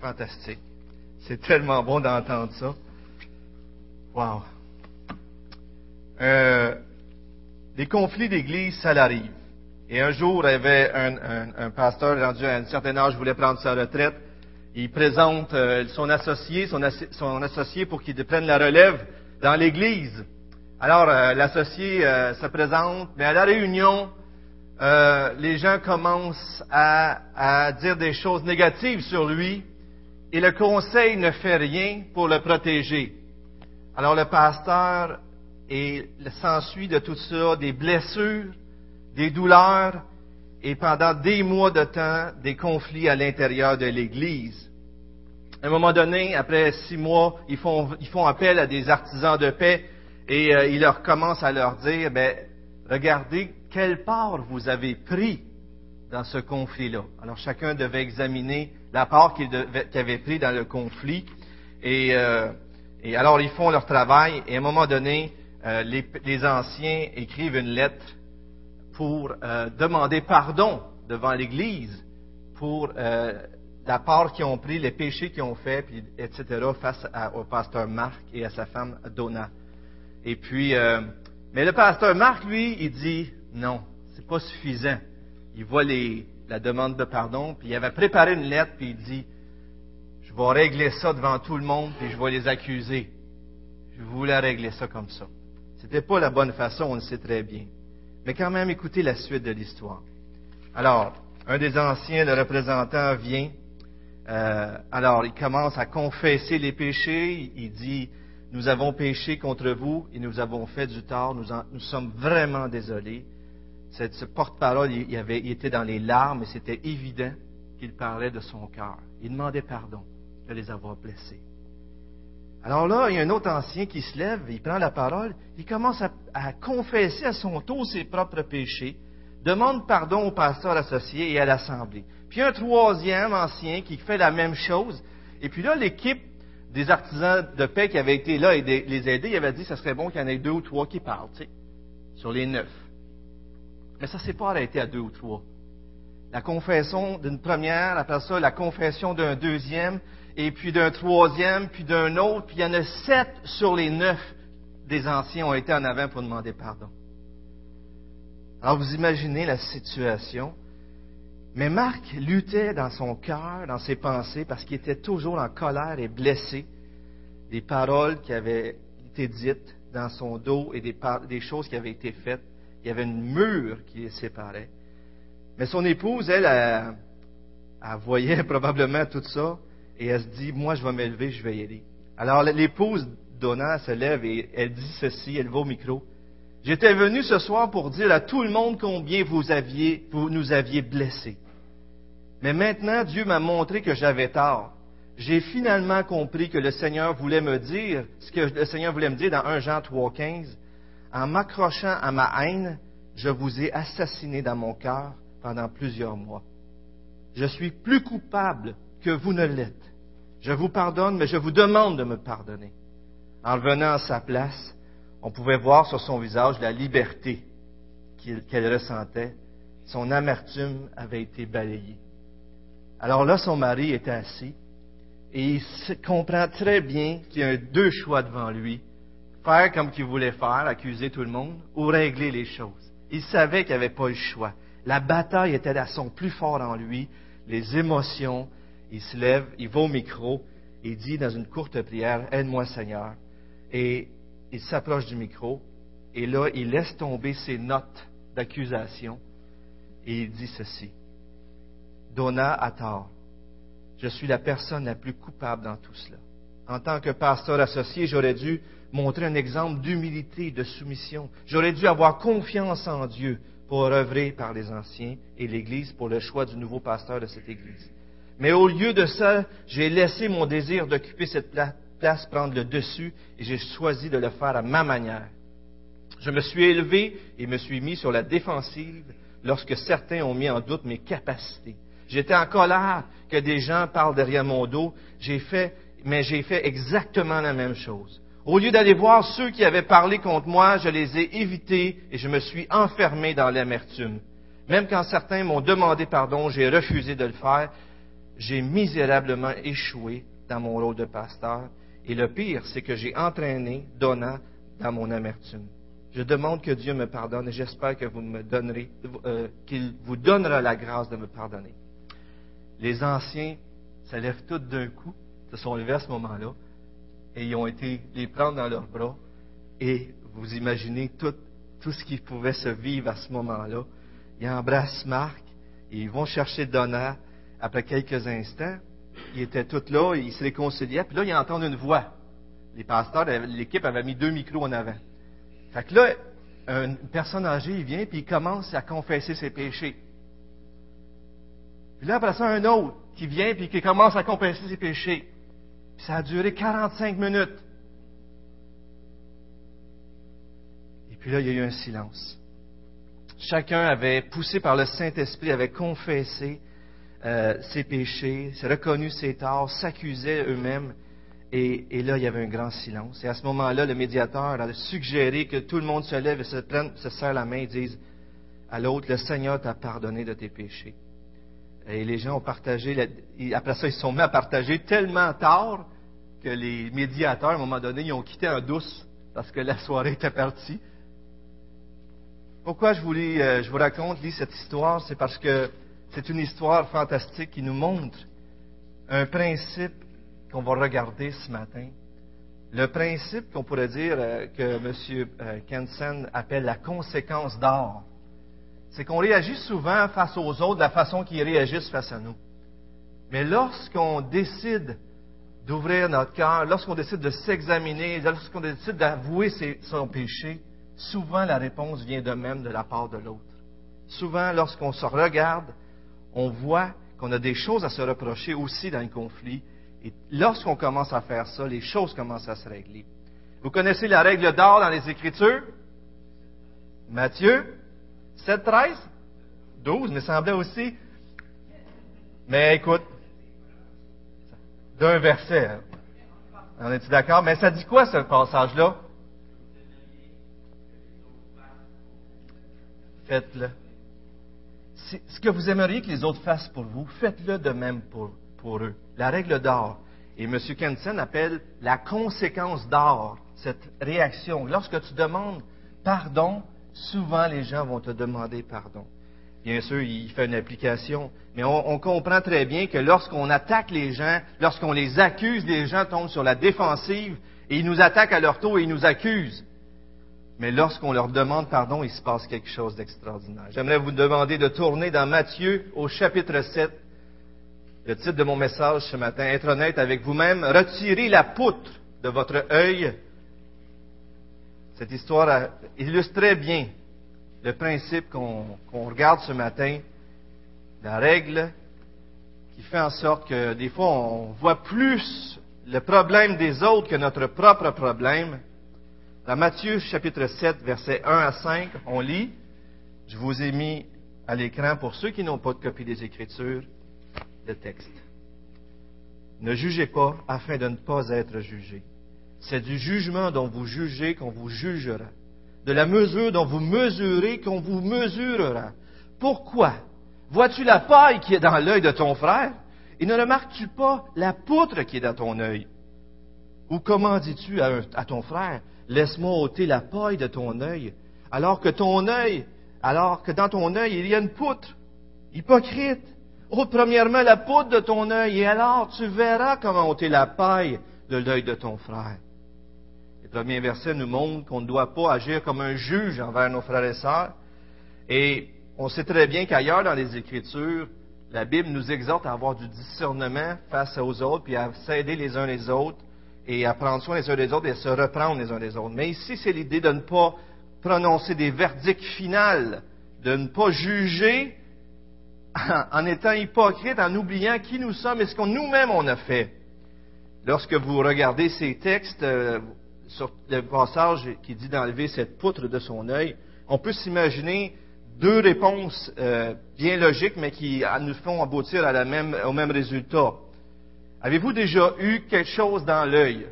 fantastique. C'est tellement bon d'entendre ça. Wow. Euh, des conflits d'église, ça l'arrive. Et un jour, il y avait un, pasteur rendu à un certain âge, voulait prendre sa retraite. Il présente euh, son associé, son, son associé pour qu'il prenne la relève dans l'église. Alors, euh, l'associé euh, se présente, mais à la réunion, les gens commencent à, à dire des choses négatives sur lui et le conseil ne fait rien pour le protéger. Alors le pasteur s'ensuit de tout ça des blessures, des douleurs et pendant des mois de temps des conflits à l'intérieur de l'Église. À un moment donné, après six mois, ils font, ils font appel à des artisans de paix et euh, ils leur commencent à leur dire, ben, regardez quelle part vous avez pris dans ce conflit-là. Alors chacun devait examiner la part qu'il avait pris dans le conflit. Et, euh, et alors ils font leur travail et à un moment donné, euh, les, anciens écrivent une lettre pour euh, demander pardon devant l'Église pour euh, la part qu'ils ont pris, les péchés qu'ils ont fait, puis, etc., face au pasteur Marc et à sa femme Donna. Et puis, mais le pasteur Marc, lui, il dit non, c'est pas suffisant. Il voit la demande de pardon, puis il avait préparé une lettre, puis il dit, je vais régler ça devant tout le monde, puis je vais les accuser. Je voulais régler ça comme ça. C'était pas la bonne façon, on le sait très bien. Mais quand même, écoutez la suite de l'histoire. Alors, un des anciens, le représentant, vient. Euh, alors, il commence à confesser les péchés. Il dit, nous avons péché contre vous et nous avons fait du tort. Nous sommes vraiment désolés. Ce porte-parole, il était dans les larmes et c'était évident qu'il parlait de son cœur. Il demandait pardon de les avoir blessés. Alors là, il y a un autre ancien qui se lève, il prend la parole, il commence à, confesser à son tour ses propres péchés, demande pardon au pasteur associé et à l'assemblée. Puis un troisième ancien qui fait la même chose. Et puis là, l'équipe des artisans de paix qui avait été là et les aider, il avait dit que ce serait bon qu'il y en ait deux ou trois qui parlent, tu sais, sur les neuf. Mais ça ne s'est pas arrêté à deux ou trois. La confession d'une première, après ça, la confession d'un deuxième, et puis d'un troisième, puis d'un autre, puis il y en a sept sur les neuf des anciens ont été en avant pour demander pardon. Alors vous imaginez la situation. Mais Marc luttait dans son cœur, dans ses pensées, parce qu'il était toujours en colère et blessé des paroles qui avaient été dites dans son dos et des, des choses qui avaient été faites. Il y avait une mur qui les séparait. Mais son épouse, elle, elle, elle voyait probablement tout ça, et elle se dit, moi je vais m'élever, je vais y aller. Alors l'épouse Donna se lève et elle dit ceci, elle va au micro. J'étais venu ce soir pour dire à tout le monde combien vous aviez, vous nous aviez blessés. Mais maintenant, Dieu m'a montré que j'avais tort. J'ai finalement compris que le Seigneur voulait me dire, ce que le Seigneur voulait me dire dans 1 Jean 3,15. En m'accrochant à ma haine, je vous ai assassiné dans mon cœur pendant plusieurs mois. Je suis plus coupable que vous ne l'êtes. Je vous pardonne, mais je vous demande de me pardonner. En revenant à sa place, on pouvait voir sur son visage la liberté qu'elle ressentait. Son amertume avait été balayée. Alors là, son mari était assis et il comprend très bien qu'il y a deux choix devant lui. Faire comme qu'il voulait faire, accuser tout le monde, ou régler les choses. Il savait qu'il n'y avait pas le choix. La bataille était à son plus fort en lui. Les émotions, il se lève, il va au micro, il dit dans une courte prière, Aide-moi Seigneur. Et il s'approche du micro, et là, il laisse tomber ses notes d'accusation, et il dit ceci. Donna a tort. Je suis la personne la plus coupable dans tout cela. En tant que pasteur associé, j'aurais dû montrer un exemple d'humilité, de soumission. J'aurais dû avoir confiance en Dieu pour œuvrer par les anciens et l'Église pour le choix du nouveau pasteur de cette Église. Mais au lieu de ça, j'ai laissé mon désir d'occuper cette place prendre le dessus et j'ai choisi de le faire à ma manière. Je me suis élevé et me suis mis sur la défensive lorsque certains ont mis en doute mes capacités. J'étais en colère que des gens parlent derrière mon dos, mais j'ai fait exactement la même chose. Au lieu d'aller voir ceux qui avaient parlé contre moi, je les ai évités et je me suis enfermé dans l'amertume. Même quand certains m'ont demandé pardon, j'ai refusé de le faire j'ai misérablement échoué dans mon rôle de pasteur. Et le pire, c'est que j'ai entraîné Donna dans mon amertume. Je demande que Dieu me pardonne et j'espère que vous me donnerez, euh, qu'il vous donnera la grâce de me pardonner. Les anciens se lèvent tous d'un coup, se sont levés à ce moment-là, et ils ont été les prendre dans leurs bras, et vous imaginez tout, tout ce qui pouvait se vivre à ce moment-là. Ils embrassent Marc, et ils vont chercher Donna après quelques instants. Ils étaient tous là, ils se réconciliaient, puis là, ils entendent une voix. Les pasteurs, l'équipe avait mis deux micros en avant. Fait que là, une personne âgée, il vient, puis il commence à confesser ses péchés. Puis là, après ça, un autre qui vient, puis qui commence à confesser ses péchés. Ça a duré 45 minutes. Et puis là, il y a eu un silence. Chacun avait, poussé par le Saint-Esprit, avait confessé euh, ses péchés, s'est reconnu ses torts, s'accusait eux-mêmes. Et, là, il y avait un grand silence. Et à ce moment-là, le médiateur a suggéré que tout le monde se lève et se, prenne, se serre la main et dise à l'autre, le Seigneur t'a pardonné de tes péchés. Et les gens ont partagé, après ça, ils se sont mis à partager tellement tard que les médiateurs, à un moment donné, ils ont quitté en douce parce que la soirée était partie. Pourquoi je vous, euh, je vous raconte cette histoire? C'est parce que c'est une histoire fantastique qui nous montre un principe qu'on va regarder ce matin. Le principe qu'on pourrait dire euh, que M. Euh, Kensen appelle la conséquence d'or, c'est qu'on réagit souvent face aux autres de la façon qu'ils réagissent face à nous. Mais lorsqu'on décide d'ouvrir notre cœur, lorsqu'on décide de s'examiner, lorsqu'on décide d'avouer son péché, souvent la réponse vient de même de la part de l'autre. Souvent, lorsqu'on se regarde, on voit qu'on a des choses à se reprocher aussi dans le conflit et lorsqu'on commence à faire ça, les choses commencent à se régler. Vous connaissez la règle d'or dans les Écritures? Matthieu? 7, 13? 12, me semblait aussi. Mais écoute, d'un verset. Hein. On est-tu d'accord? Mais ça dit quoi ce passage-là? Faites-le. Ce que vous aimeriez que les autres fassent pour vous, faites-le de même pour, pour eux la règle d'or. Et M. Kensen appelle la conséquence d'or, cette réaction. Lorsque tu demandes pardon, souvent les gens vont te demander pardon. Bien sûr, il fait une application, mais on, comprend très bien que lorsqu'on attaque les gens, lorsqu'on les accuse, les gens tombent sur la défensive et ils nous attaquent à leur tour et ils nous accusent. Mais lorsqu'on leur demande pardon, il se passe quelque chose d'extraordinaire. J'aimerais vous demander de tourner dans Matthieu au chapitre 7, le titre de mon message ce matin, être honnête avec vous-même, retirez la poutre de votre œil. Cette histoire illustre très bien le principe qu'on regarde ce matin, la règle qui fait en sorte que des fois on voit plus le problème des autres que notre propre problème. Dans Matthieu chapitre 7, versets 1 à 5, on lit, je vous ai mis à l'écran pour ceux qui n'ont pas de copie des Écritures, texte. Ne jugez pas afin de ne pas être jugé. C'est du jugement dont vous jugez qu'on vous jugera. De la mesure dont vous mesurez qu'on vous mesurera. Pourquoi? Vois-tu la paille qui est dans l'œil de ton frère? Et ne remarques-tu pas la poutre qui est dans ton œil? Ou comment dis-tu à, ton frère Laisse-moi ôter la paille de ton œil, alors que ton œil, alors que dans ton œil il y a une poutre Hypocrite Ôte premièrement la poudre de ton œil, et alors tu verras comment ôter la paille de l'œil de ton frère. Le premier verset nous montre qu'on ne doit pas agir comme un juge envers nos frères et sœurs. Et on sait très bien qu'ailleurs dans les Écritures, la Bible nous exhorte à avoir du discernement face aux autres, puis à s'aider les uns les autres, et à prendre soin les uns des autres et à se reprendre les uns des autres. Mais ici, c'est l'idée de ne pas prononcer des verdicts finaux, de ne pas juger en étant hypocrite, en oubliant qui nous sommes et ce qu'on nous-mêmes on a fait. Lorsque vous regardez ces textes, euh, sur le passage qui dit d'enlever cette poutre de son œil, on peut s'imaginer deux réponses euh, bien logiques, mais qui nous font aboutir au même résultat. Avez-vous déjà eu quelque chose dans l'œil?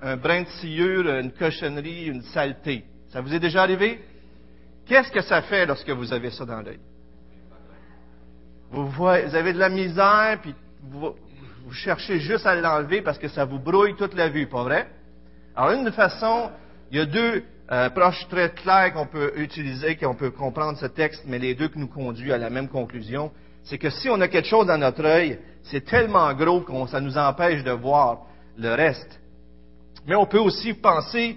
Un brin de sciure, une cochonnerie, une saleté? Ça vous est déjà arrivé? Qu'est-ce que ça fait lorsque vous avez ça dans l'œil? Vous, avez de la misère, puis vous, vous cherchez juste à l'enlever parce que ça vous brouille toute la vue, pas vrai? Alors, une façon, il y a deux euh, approches très claires qu'on peut utiliser, qu'on peut comprendre ce texte, mais les deux qui nous conduisent à la même conclusion. C'est que si on a quelque chose dans notre œil, c'est tellement gros que ça nous empêche de voir le reste. Mais on peut aussi penser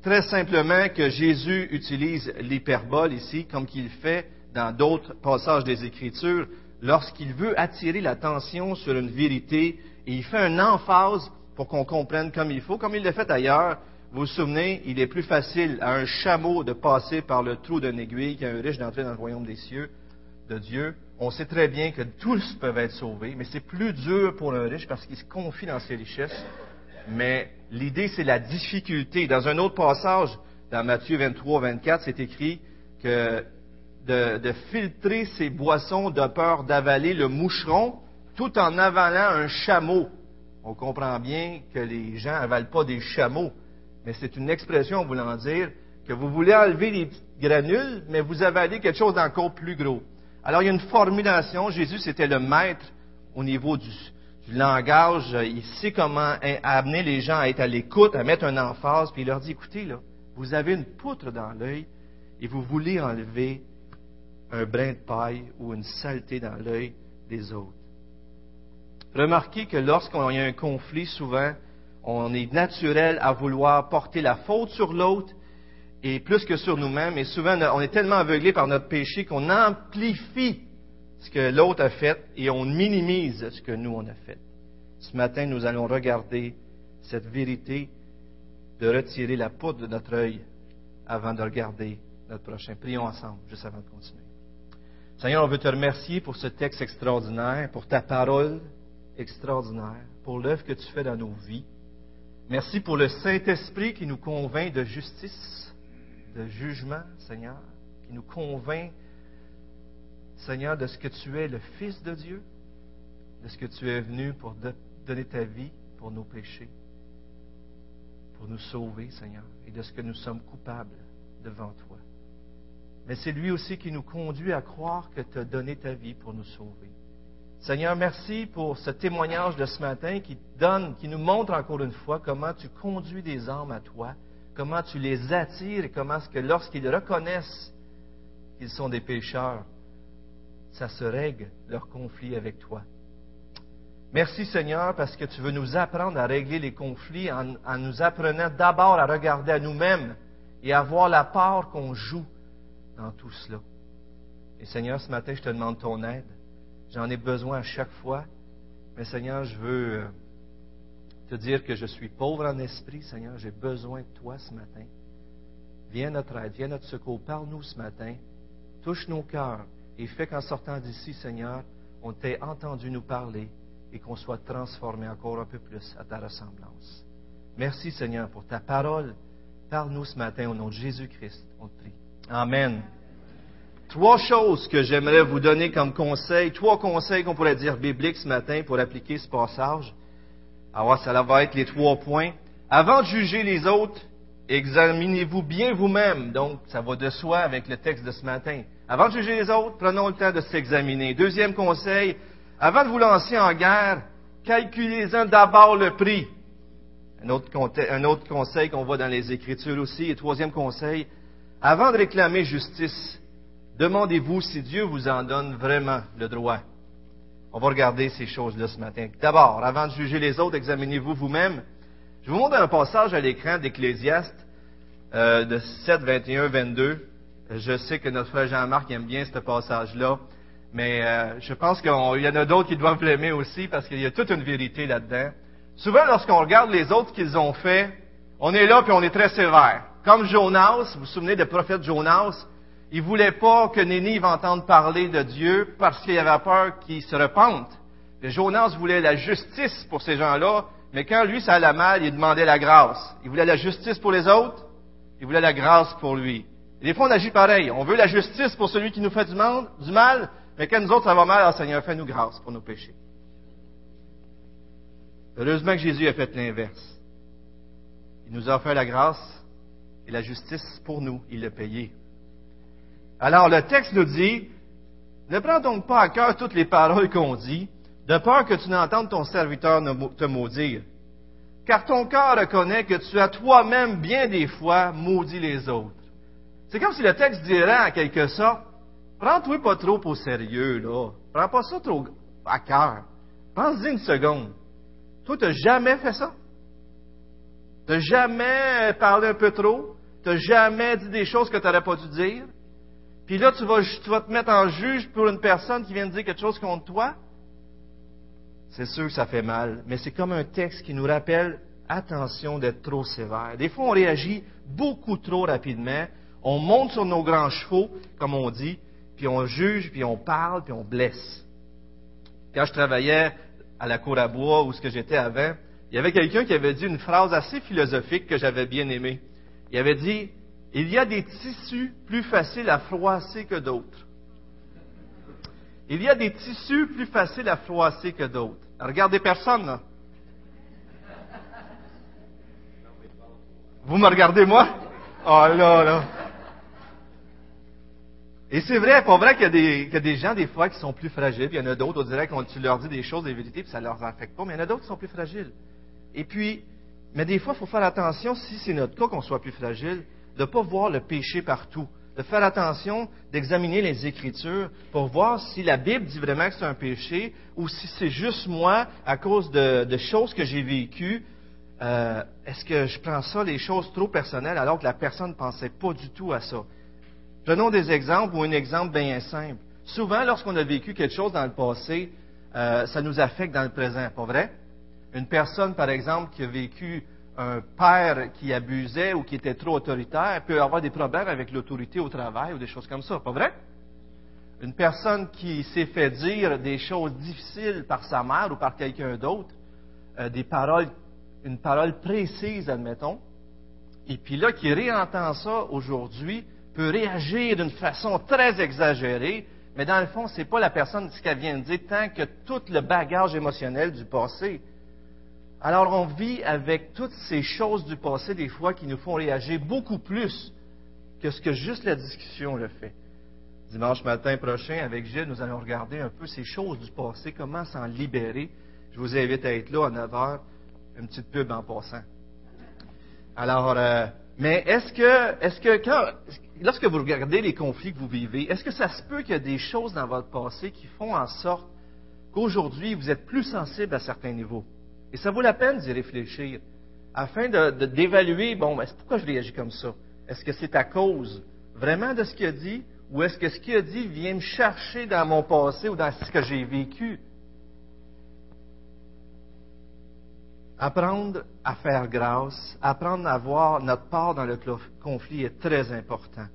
très simplement que Jésus utilise l'hyperbole ici, comme qu'il fait dans d'autres passages des Écritures, lorsqu'il veut attirer l'attention sur une vérité et il fait une emphase pour qu'on comprenne comme il faut, comme il l'a fait ailleurs. Vous vous souvenez, il est plus facile à un chameau de passer par le trou d'une aiguille qu'à un riche d'entrer dans le royaume des cieux de Dieu. On sait très bien que tous peuvent être sauvés, mais c'est plus dur pour un riche parce qu'il se confie dans ses richesses. Mais l'idée, c'est la difficulté. Dans un autre passage, dans Matthieu 23, 24, c'est écrit que de, filtrer ses boissons de peur d'avaler le moucheron tout en avalant un chameau. On comprend bien que les gens n'avalent pas des chameaux, mais c'est une expression voulant dire que vous voulez enlever les granules, mais vous avalez quelque chose d'encore plus gros. Alors il y a une formulation, Jésus c'était le maître au niveau du, du langage, il sait comment amener les gens à être à l'écoute, à mettre un emphase, puis il leur dit, écoutez, là, vous avez une poutre dans l'œil et vous voulez enlever un brin de paille ou une saleté dans l'œil des autres. Remarquez que lorsqu'on a un conflit, souvent, on est naturel à vouloir porter la faute sur l'autre et plus que sur nous-mêmes. Et souvent, on est tellement aveuglé par notre péché qu'on amplifie ce que l'autre a fait et on minimise ce que nous, on a fait. Ce matin, nous allons regarder cette vérité de retirer la poudre de notre œil avant de regarder notre prochain. Prions ensemble, juste avant de continuer. Seigneur, on veut te remercier pour ce texte extraordinaire, pour ta parole extraordinaire, pour l'œuvre que tu fais dans nos vies. Merci pour le Saint-Esprit qui nous convainc de justice, de jugement, Seigneur, qui nous convainc, Seigneur, de ce que tu es le Fils de Dieu, de ce que tu es venu pour donner ta vie pour nos péchés, pour nous sauver, Seigneur, et de ce que nous sommes coupables devant toi mais c'est lui aussi qui nous conduit à croire que tu as donné ta vie pour nous sauver. Seigneur, merci pour ce témoignage de ce matin qui donne, qui nous montre encore une fois comment tu conduis des âmes à toi, comment tu les attires et comment est-ce que lorsqu'ils reconnaissent qu'ils sont des pécheurs, ça se règle leur conflit avec toi. Merci Seigneur parce que tu veux nous apprendre à régler les conflits en, en nous apprenant d'abord à regarder à nous-mêmes et à voir la part qu'on joue dans tout cela. Et Seigneur, ce matin, je te demande ton aide. J'en ai besoin à chaque fois. Mais Seigneur, je veux euh, te dire que je suis pauvre en esprit, Seigneur. J'ai besoin de toi ce matin. Viens notre aide, viens notre secours. Parle-nous ce matin. Touche nos cœurs et fais qu'en sortant d'ici, Seigneur, on t'ait entendu nous parler et qu'on soit transformé encore un peu plus à ta ressemblance. Merci, Seigneur, pour ta parole. Parle-nous ce matin au nom de Jésus-Christ. On te prie. Amen. Trois choses que j'aimerais vous donner comme conseil, trois conseils qu'on pourrait dire bibliques ce matin pour appliquer ce passage. Alors, ça va être les trois points. Avant de juger les autres, examinez-vous bien vous-même. Donc, ça va de soi avec le texte de ce matin. Avant de juger les autres, prenons le temps de s'examiner. Deuxième conseil, avant de vous lancer en guerre, calculez-en d'abord le prix. Un autre, un autre conseil qu'on voit dans les Écritures aussi. Et troisième conseil, avant de réclamer justice, demandez-vous si Dieu vous en donne vraiment le droit. On va regarder ces choses-là ce matin. D'abord, avant de juger les autres, examinez-vous vous-même. Je vous montre un passage à l'écran d'Ecclésiaste euh, de 7, 21, 22. Je sais que notre frère Jean-Marc aime bien ce passage-là, mais euh, je pense qu'il y en a d'autres qui doivent l'aimer aussi parce qu'il y a toute une vérité là-dedans. Souvent, lorsqu'on regarde les autres qu'ils ont fait, on est là puis on est très sévère. Comme Jonas, vous vous souvenez du prophète Jonas, il voulait pas que Nénive entende parler de Dieu parce qu'il avait peur qu'il se repente. Jonas voulait la justice pour ces gens-là, mais quand lui ça allait mal, il demandait la grâce. Il voulait la justice pour les autres, il voulait la grâce pour lui. Et des fois, on agit pareil. On veut la justice pour celui qui nous fait du mal, du mal mais quand nous autres ça va mal, alors Seigneur, fais-nous grâce pour nos péchés. Heureusement que Jésus a fait l'inverse. Il nous a offert la grâce et la justice pour nous, il l'a payé. Alors le texte nous dit, ne prends donc pas à cœur toutes les paroles qu'on dit, de peur que tu n'entendes ton serviteur te maudire. Car ton cœur reconnaît que tu as toi-même bien des fois maudit les autres. C'est comme si le texte dirait en quelque sorte, prends-toi pas trop au sérieux, là. Prends pas ça trop à cœur. Pense-y une seconde. Toi, t'as jamais fait ça? T'as jamais parlé un peu trop? T'as jamais dit des choses que tu n'aurais pas dû dire? Puis là, tu vas, tu vas te mettre en juge pour une personne qui vient de dire quelque chose contre toi? C'est sûr que ça fait mal, mais c'est comme un texte qui nous rappelle attention d'être trop sévère. Des fois, on réagit beaucoup trop rapidement. On monte sur nos grands chevaux, comme on dit, puis on juge, puis on parle, puis on blesse. Quand je travaillais à la cour à bois, où ce que j'étais avant, il y avait quelqu'un qui avait dit une phrase assez philosophique que j'avais bien aimée. Il avait dit, il y a des tissus plus faciles à froisser que d'autres. Il y a des tissus plus faciles à froisser que d'autres. Regardez personne, là. Vous me regardez, moi? Oh là, là. Et c'est vrai, pas vrai qu'il y, a des, gens, des fois, qui sont plus fragiles, il y en a d'autres, on dirait tu leur dis des choses, des vérités, puis ça ne leur affecte pas, mais il y en a d'autres qui sont plus fragiles. Et puis, mais des fois, il faut faire attention, si c'est notre cas qu'on soit plus fragile, de ne pas voir le péché partout, de faire attention d'examiner les Écritures pour voir si la Bible dit vraiment que c'est un péché ou si c'est juste moi à cause de, choses que j'ai vécues. Euh, est-ce que je prends ça, les choses trop personnelles, alors que la personne ne pensait pas du tout à ça? Prenons des exemples ou un exemple bien simple. Souvent, lorsqu'on a vécu quelque chose dans le passé, euh, ça nous affecte dans le présent, pas vrai? Une personne, par exemple, qui a vécu un père qui abusait ou qui était trop autoritaire peut avoir des problèmes avec l'autorité au travail ou des choses comme ça, pas vrai? Une personne qui s'est fait dire des choses difficiles par sa mère ou par quelqu'un d'autre, euh, des paroles, une parole précise, admettons, et puis là, qui réentend ça aujourd'hui, peut réagir d'une façon très exagérée, mais dans le fond, ce n'est pas la personne ce qu'elle vient de dire tant que tout le bagage émotionnel du passé alors on vit avec toutes ces choses du passé des fois qui nous font réagir beaucoup plus que ce que juste la discussion le fait. Dimanche matin prochain, avec Gilles, nous allons regarder un peu ces choses du passé, comment s'en libérer. Je vous invite à être là à 9 h, une petite pub en passant. Alors, euh, mais est-ce que, est-ce que lorsque vous regardez les conflits que vous vivez, est-ce que ça se peut qu'il y a des choses dans votre passé qui font en sorte qu'aujourd'hui vous êtes plus sensible à certains niveaux? Et ça vaut la peine d'y réfléchir, afin d'évaluer, de, bon, pourquoi je réagis comme ça? Est-ce que c'est à cause vraiment de ce qu'il a dit, ou est-ce que ce qu'il a dit vient me chercher dans mon passé ou dans ce que j'ai vécu? Apprendre à faire grâce, apprendre à voir notre part dans le conflit est très important.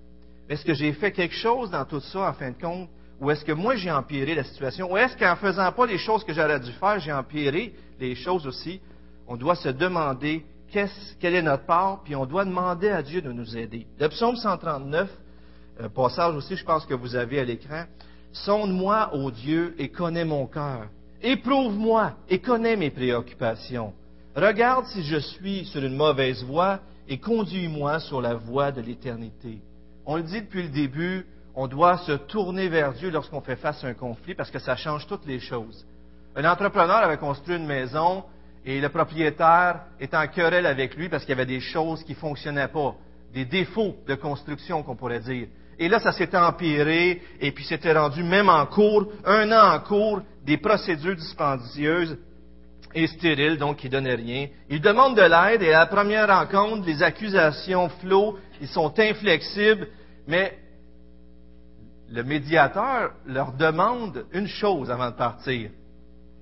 Est-ce que j'ai fait quelque chose dans tout ça, en fin de compte, ou est-ce que moi j'ai empiré la situation? Ou est-ce qu'en faisant pas les choses que j'aurais dû faire, j'ai empiré les choses aussi? On doit se demander quelle est notre part, puis on doit demander à Dieu de nous aider. Le psaume 139, euh, passage aussi, je pense que vous avez à l'écran. Sonde-moi, ô Dieu, et connais mon cœur. Éprouve-moi et connais mes préoccupations. Regarde si je suis sur une mauvaise voie et conduis-moi sur la voie de l'éternité. On le dit depuis le début, on doit se tourner vers Dieu lorsqu'on fait face à un conflit parce que ça change toutes les choses. Un entrepreneur avait construit une maison et le propriétaire est en querelle avec lui parce qu'il y avait des choses qui ne fonctionnaient pas, des défauts de construction qu'on pourrait dire. Et là, ça s'était empiré et puis s'était rendu même en cours, un an en cours, des procédures dispendieuses et stériles, donc qui donnaient rien. Il demande de l'aide et à la première rencontre, les accusations flottent, ils sont inflexibles, mais le médiateur leur demande une chose avant de partir.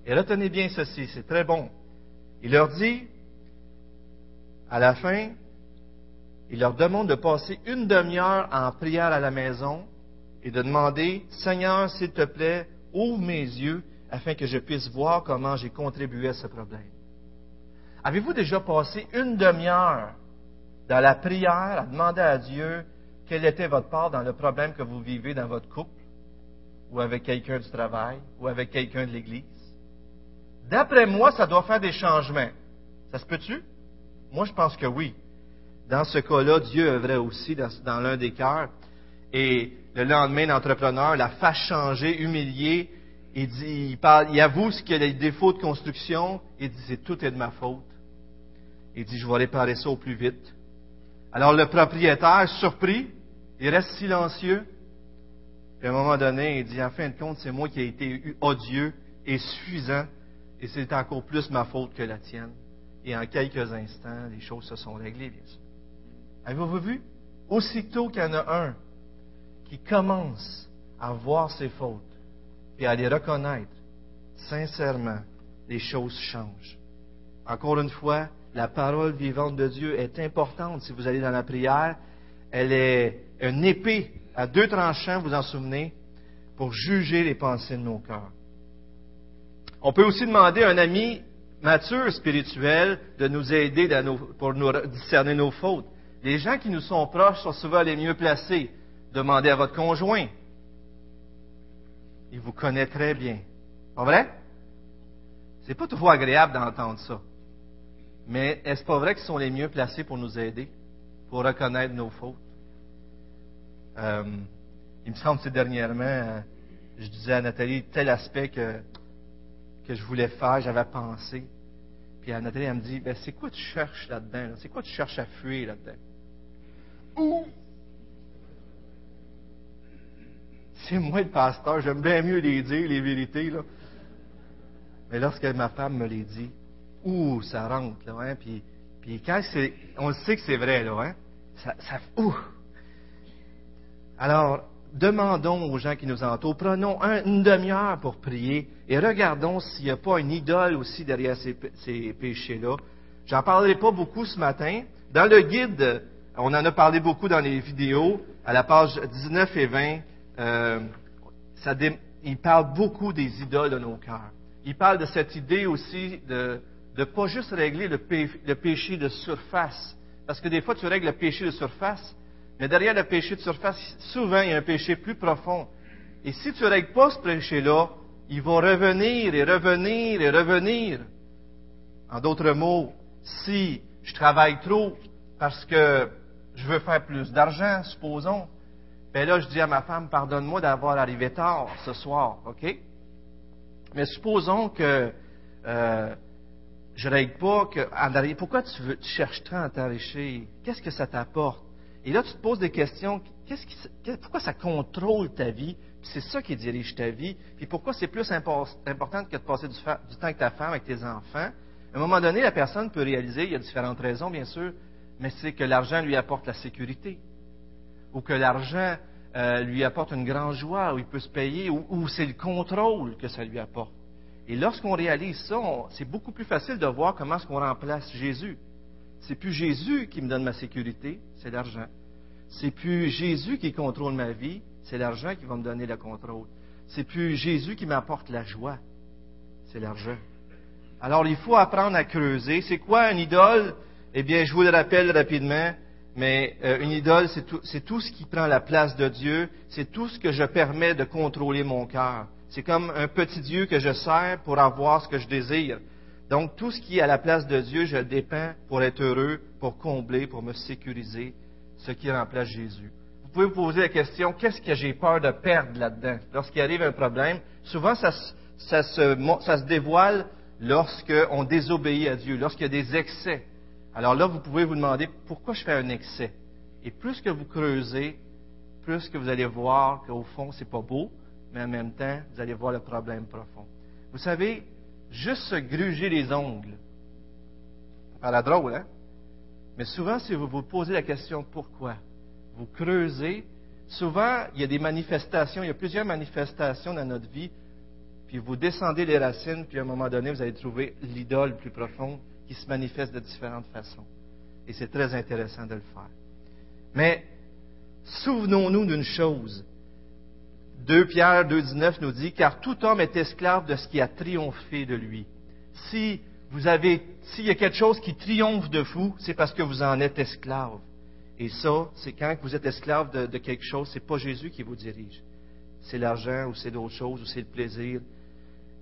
Et retenez bien ceci, c'est très bon. Il leur dit, à la fin, il leur demande de passer une demi-heure en prière à la maison et de demander, Seigneur, s'il te plaît, ouvre mes yeux afin que je puisse voir comment j'ai contribué à ce problème. Avez-vous déjà passé une demi-heure dans la prière à demander à Dieu quelle était votre part dans le problème que vous vivez dans votre couple, ou avec quelqu'un du travail, ou avec quelqu'un de l'Église? D'après moi, ça doit faire des changements. Ça se peut-tu? Moi, je pense que oui. Dans ce cas-là, Dieu œuvrait aussi dans, l'un des cœurs. Et le lendemain, l'entrepreneur la fasse changer, humilié, il dit, il, parle, il avoue ce qu'il y a des défauts de construction. Il dit, c'est tout est de ma faute. Il dit, je vais réparer ça au plus vite. Alors le propriétaire, surpris, il reste silencieux. Puis à un moment donné, il dit, en fin de compte, c'est moi qui ai été odieux et suffisant, et c'est encore plus ma faute que la tienne. Et en quelques instants, les choses se sont réglées, bien sûr. Avez-vous vu? Aussitôt qu'il y en a un qui commence à voir ses fautes et à les reconnaître, sincèrement, les choses changent. Encore une fois, la parole vivante de Dieu est importante. Si vous allez dans la prière, elle est une épée à deux tranchants, vous en souvenez, pour juger les pensées de nos cœurs. On peut aussi demander à un ami mature spirituel de nous aider pour nous discerner nos fautes. Les gens qui nous sont proches sont souvent les mieux placés. Demandez à votre conjoint. Il vous connaît très bien. Pas vrai? C'est pas toujours agréable d'entendre ça. Mais est-ce pas vrai qu'ils sont les mieux placés pour nous aider, pour reconnaître nos fautes? Euh, il me semble que dernièrement, euh, je disais à Nathalie tel aspect que, que je voulais faire, j'avais pensé. Puis Nathalie, elle me dit, ben, c'est quoi tu cherches là-dedans? C'est quoi tu cherches à fuir là-dedans? Ouh! C'est moi le pasteur, j'aime bien mieux les dire, les vérités, là. Mais lorsque ma femme me les dit, ouh, ça rentre, là, hein, puis, puis quand c'est, on sait que c'est vrai, là, hein, ça, ça, ouh. Alors, demandons aux gens qui nous entourent, prenons une demi-heure pour prier et regardons s'il n'y a pas une idole aussi derrière ces, péchés-là. J'en parlerai pas beaucoup ce matin. Dans le guide, on en a parlé beaucoup dans les vidéos, à la page 19 et 20, euh, il parle beaucoup des idoles de nos cœurs. Il parle de cette idée aussi de ne pas juste régler le, le, péché de surface. Parce que des fois, tu règles le péché de surface, mais derrière le péché de surface, souvent, il y a un péché plus profond. Et si tu ne règles pas ce péché-là, il va revenir et revenir et revenir. En d'autres mots, si je travaille trop parce que je veux faire plus d'argent, supposons, ben là, je dis à ma femme, pardonne-moi d'avoir arrivé tard ce soir, OK? Mais supposons que euh, je ne règle pas que pourquoi tu, veux, tu cherches tant à t'enrichir? Qu'est-ce que ça t'apporte? Et là, tu te poses des questions. Pourquoi ça contrôle ta vie? c'est ça qui dirige ta vie. Puis pourquoi c'est plus important que de passer du, temps avec ta femme, avec tes enfants? À un moment donné, la personne peut réaliser, il y a différentes raisons, bien sûr, mais c'est que l'argent lui apporte la sécurité. Ou que l'argent euh, lui apporte une grande joie, où il peut se payer, ou, c'est le contrôle que ça lui apporte. Et lorsqu'on réalise ça, c'est beaucoup plus facile de voir comment est-ce qu'on remplace Jésus. C'est plus Jésus qui me donne ma sécurité, c'est l'argent. C'est plus Jésus qui contrôle ma vie, c'est l'argent qui va me donner le contrôle. C'est plus Jésus qui m'apporte la joie, c'est l'argent. Alors il faut apprendre à creuser. C'est quoi une idole? Eh bien, je vous le rappelle rapidement, mais euh, une idole, c'est tout, tout, ce qui prend la place de Dieu, c'est tout ce que je permets de contrôler mon cœur. C'est comme un petit Dieu que je sers pour avoir ce que je désire. Donc, tout ce qui est à la place de Dieu, je dépends pour être heureux, pour combler, pour me sécuriser, ce qui remplace Jésus. Vous pouvez vous poser la question, qu'est-ce que j'ai peur de perdre là-dedans? Lorsqu'il arrive un problème, souvent ça, ça, se, ça se dévoile lorsqu'on désobéit à Dieu, lorsqu'il y a des excès. Alors là, vous pouvez vous demander, pourquoi je fais un excès? Et plus que vous creusez, plus que vous allez voir qu'au fond, c'est pas beau, mais en même temps, vous allez voir le problème profond. Vous savez, juste se gruger les ongles. Ça la drôle, hein? Mais souvent, si vous vous posez la question pourquoi, vous creusez, souvent, il y a des manifestations, il y a plusieurs manifestations dans notre vie, puis vous descendez les racines, puis à un moment donné, vous allez trouver l'idole plus profonde qui se manifeste de différentes façons. Et c'est très intéressant de le faire. Mais souvenons-nous d'une chose. 2 Pierre 2.19 nous dit, car tout homme est esclave de ce qui a triomphé de lui. Si vous avez, s'il y a quelque chose qui triomphe de vous, c'est parce que vous en êtes esclave. Et ça, c'est quand vous êtes esclave de, quelque chose, c'est pas Jésus qui vous dirige. C'est l'argent ou c'est d'autres choses ou c'est le plaisir.